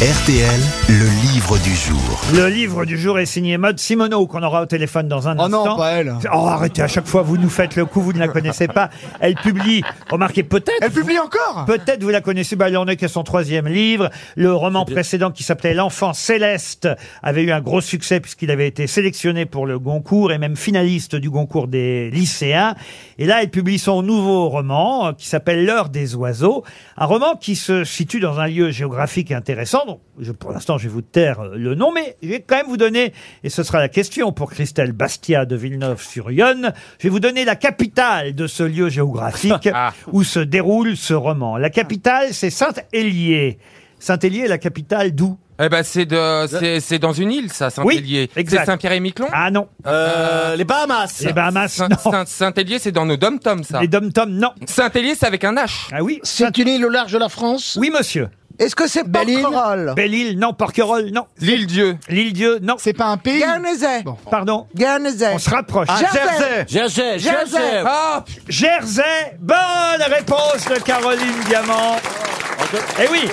RTL, le livre du jour. Le livre du jour est signé Maud Simoneau, qu'on aura au téléphone dans un Oh instant. non, pas elle. Oh, arrêtez, à chaque fois, vous nous faites le coup, vous ne la connaissez pas. Elle publie, remarquez, peut-être. Elle publie encore Peut-être vous la connaissez, bah, elle en est qu'à son troisième livre. Le roman précédent qui s'appelait L'enfant céleste avait eu un gros succès puisqu'il avait été sélectionné pour le Goncourt et même finaliste du Goncourt des lycéens. Et là, elle publie son nouveau roman euh, qui s'appelle L'heure des oiseaux. Un roman qui se situe dans un lieu géographique intéressant. Je, pour l'instant, je vais vous taire euh, le nom, mais je vais quand même vous donner, et ce sera la question pour Christelle Bastia de Villeneuve-sur-Yonne, je vais vous donner la capitale de ce lieu géographique Ah. où se déroule ce roman. La capitale, c'est Saint-Hélier. Saint-Hélier est la capitale d'où? Eh ben c'est de c'est c'est dans une île ça Saint-Hélier. exact. c'est Saint-Pierre-et-Miquelon? Ah non, Euh, les Bahamas. les Bahamas, Saint- non. Saint- Saint-Hélier c'est dans nos dom-toms ça. Les dom-toms, non. Saint-Hélier c'est avec un H. Ah oui C'est une île au large de la France? Oui, monsieur. Est-ce que c'est Porquerolles Belle-Île, non. Porquerolles, non. L'île Dieu. L'île-Dieu, non. C'est pas un pays Guernesey Pardon Guernesey On se rapproche. Jersey Jersey, Jersey. Ah Jersey, bonne réponse de Caroline Diamant. Eh oui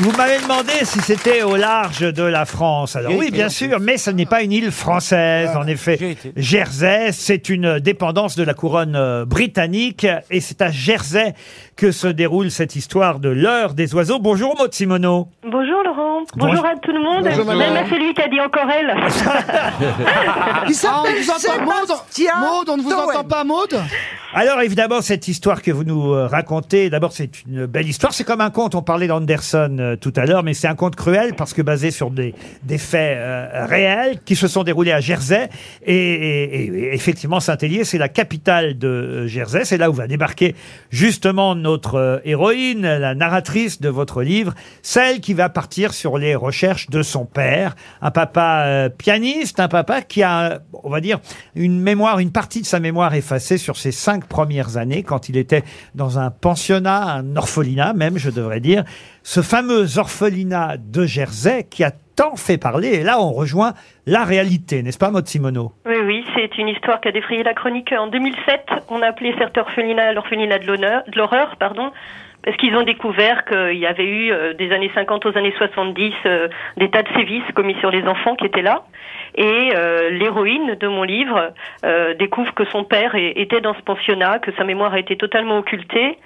vous m'avez demandé si c'était au large de la France. Alors oui, bien sûr, mais ce n'est pas une île française, en j'ai effet. Jersey, c'est une dépendance de la couronne euh, britannique, et c'est à Jersey que se déroule cette histoire de l'heure des oiseaux. Bonjour, Maud Simoneau. Bonjour Laurent, Bonjour. bonjour à tout le monde, Bonjour, même madame. à celui qui a dit encore elle. Il Ah, on s'appelle vous entend, Maud Sébastien Maud, on ne vous entend pas, Maud Alors évidemment, cette histoire que vous nous euh, racontez, d'abord c'est une belle histoire. C'est comme un conte, on parlait d'Anderson euh, tout à l'heure, mais c'est un conte cruel parce que basé sur des, des faits euh, réels qui se sont déroulés à Jersey. Et, effectivement, Saint-Hélier, c'est la capitale de euh, Jersey. C'est là où va débarquer justement notre euh, héroïne, la narratrice de votre livre, celle qui va partir sur les recherches de son père, un papa euh, pianiste, un papa qui a, on va dire, une mémoire, une partie de sa mémoire effacée sur ses cinq premières années, quand il était dans un pensionnat, un orphelinat même, je devrais dire, ce fameux orphelinat de Jersey qui a tant fait parler. Et là, on rejoint la réalité, n'est-ce pas, Maud Simoneau? Oui, oui, c'est une histoire qui a défrayé la chronique. En 2007, on a appelé cet orphelinat l'orphelinat de l'horreur, pardon, parce qu'ils ont découvert qu'il y avait eu euh, des années 50 aux années 70 euh, des tas de sévices commis sur les enfants qui étaient là. Et euh, l'héroïne de mon livre découvre que son père était dans ce pensionnat, que sa mémoire a été totalement occultée.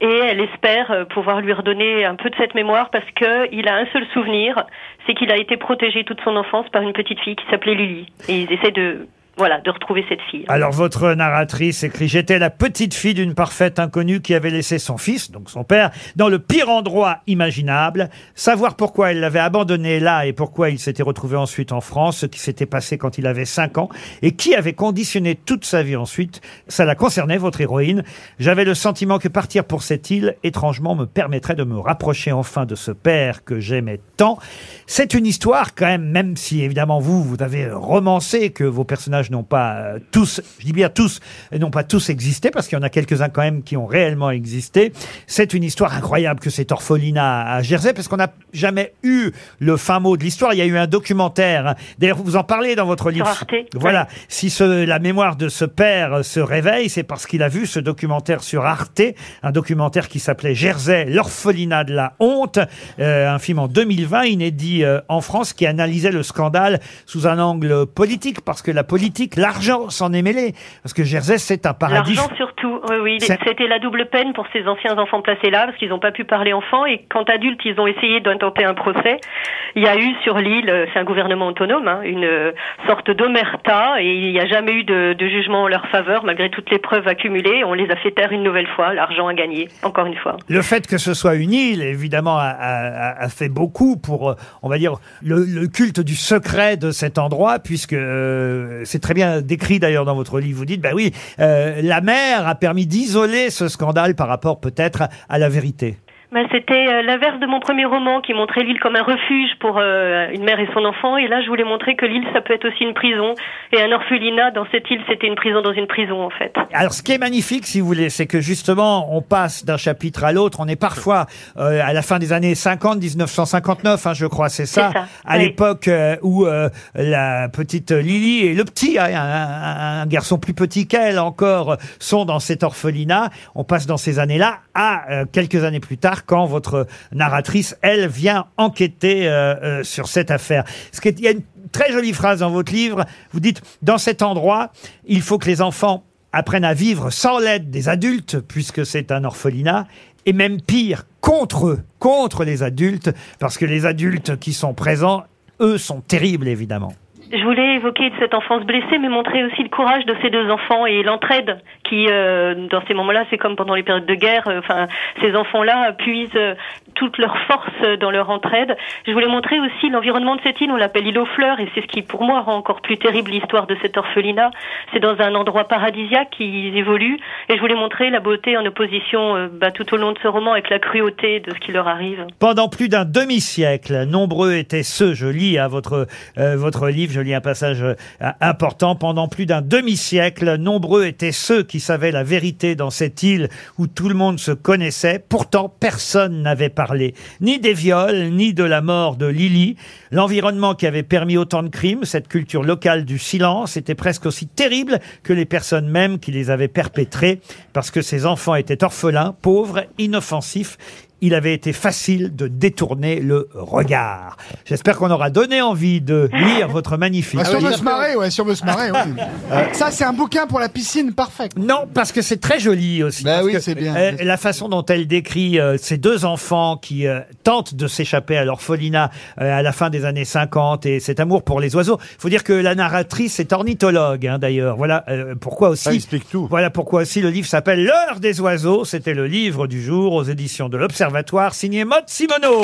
Et elle espère euh, pouvoir lui redonner un peu de cette mémoire parce que il a un seul souvenir, c'est qu'il a été protégé toute son enfance par une petite fille qui s'appelait Lily. Et ils essaient de, voilà, de retrouver cette fille. Alors votre narratrice écrit J'étais la petite fille d'une parfaite inconnue qui avait laissé son fils, donc son père, dans le pire endroit imaginable. Savoir pourquoi elle l'avait abandonné là et pourquoi il s'était retrouvé ensuite en France, ce qui s'était passé quand il avait 5 ans et qui avait conditionné toute sa vie ensuite, ça la concernait, votre héroïne. J'avais le sentiment que partir pour cette île, étrangement, me permettrait de me rapprocher enfin de ce père que j'aimais tant. C'est une histoire quand même, même si évidemment vous, vous avez romancé que vos personnages n'ont pas euh, tous, je dis bien tous, n'ont pas tous existé, parce qu'il y en a quelques-uns quand même qui ont réellement existé. C'est une histoire incroyable que cet orphelinat à Jersey, parce qu'on n'a jamais eu le fin mot de l'histoire. Il y a eu un documentaire. hein. D'ailleurs, vous en parlez dans votre livre. Arte, Voilà. Si ce- la mémoire de ce père se réveille, c'est parce qu'il a vu ce documentaire sur Arte, un documentaire qui s'appelait Jersey, l'orphelinat de la honte, euh, un film en 2020, inédit euh, en France, qui analysait le scandale sous un angle politique, parce que la politique, l'argent s'en est mêlé, parce que Jersey, c'est un paradis. L'argent surtout, oui, oui. C'est- C'était la double peine pour ces anciens enfants placés là, parce qu'ils n'ont pas pu parler enfant, et quand adultes, ils ont essayé d'intenter un procès. Il y a eu sur l'île, euh, c'est un gouvernement autonome, hein, une euh, sorte d'omerta, et il n'y a jamais eu de, de jugement en leur faveur, malgré toutes les preuves accumulées. On les a fait taire une nouvelle fois, l'argent a gagné, encore une fois. Le fait que ce soit une île, évidemment, a, a- a fait beaucoup pour, euh, on va dire, le, le culte du secret de cet endroit, puisque euh, c'est très bien décrit d'ailleurs dans votre livre. Vous dites, ben oui, euh, la mer a permis d'isoler ce scandale par rapport peut-être à la vérité. Ben, C'était euh, l'inverse de mon premier roman qui montrait l'île comme un refuge pour euh, une mère et son enfant. Et là, je voulais montrer que l'île, ça peut être aussi une prison. Et un orphelinat, dans cette île, c'était une prison dans une prison, en fait. Alors, ce qui est magnifique, si vous voulez, c'est que justement, on passe d'un chapitre à l'autre. On est parfois euh, à la fin des années 50, 1959, hein, je crois, c'est ça. Ça, À oui. l'époque euh, où euh, la petite Lily et le petit, hein, un, un- un garçon plus petit qu'elle encore, sont dans cet orphelinat. On passe dans ces années-là à euh, quelques années plus tard, quand votre narratrice, elle, vient enquêter euh, euh, sur cette affaire. Ce qui est- il y a une très jolie phrase dans votre livre. Vous dites, dans cet endroit, il faut que les enfants apprennent à vivre sans l'aide des adultes, puisque c'est un orphelinat, et même pire, contre eux, contre les adultes, parce que les adultes qui sont présents, eux, sont terribles, évidemment. Je voulais évoquer cette enfance blessée, mais montrer aussi le courage de ces deux enfants et l'entraide qui, euh, dans ces moments-là, c'est comme pendant les périodes de guerre. euh, Enfin, ces enfants-là puisent euh, toute leur force dans leur entraide. Je voulais montrer aussi l'environnement de cette île. On l'appelle île aux fleurs, et c'est ce qui, pour moi, rend encore plus terrible l'histoire de cet orphelinat. C'est dans un endroit paradisiaque qu'ils évoluent, et je voulais montrer la beauté en opposition, euh, bah, tout au long de ce roman, avec la cruauté de ce qui leur arrive. Pendant plus d'un demi-siècle, nombreux étaient ceux, je lis à votre, euh, votre livre, je lis un passage euh, important, pendant plus d'un demi-siècle, nombreux étaient ceux qui savaient la vérité dans cette île où tout le monde se connaissait, pourtant personne n'avait parlé, ni des viols, ni de la mort de Lily. L'environnement qui avait permis autant de crimes, cette culture locale du silence, était presque aussi terrible que les personnes mêmes qui les avaient perpétrés, parce que ces enfants étaient orphelins, pauvres, inoffensifs, il avait été facile de détourner le regard. J'espère qu'on aura donné envie de lire votre magnifique. Ah, si on veut se marrer, ouais, si on veut se marrer, oui. Ça, c'est un bouquin pour la piscine parfait. Non, parce que c'est très joli aussi. Bah Parce oui, que, c'est bien. euh, la façon dont elle décrit euh, ces deux enfants qui euh, tentent de s'échapper à l'orphelinat euh, à la fin des années 50 et cet amour pour les oiseaux. faut dire que la narratrice est ornithologue, hein, d'ailleurs. Voilà euh, pourquoi aussi. Ça explique tout. Voilà pourquoi aussi le livre s'appelle L'heure des oiseaux. C'était le livre du jour aux éditions de l'Observatoire, signé Maud Simoneau.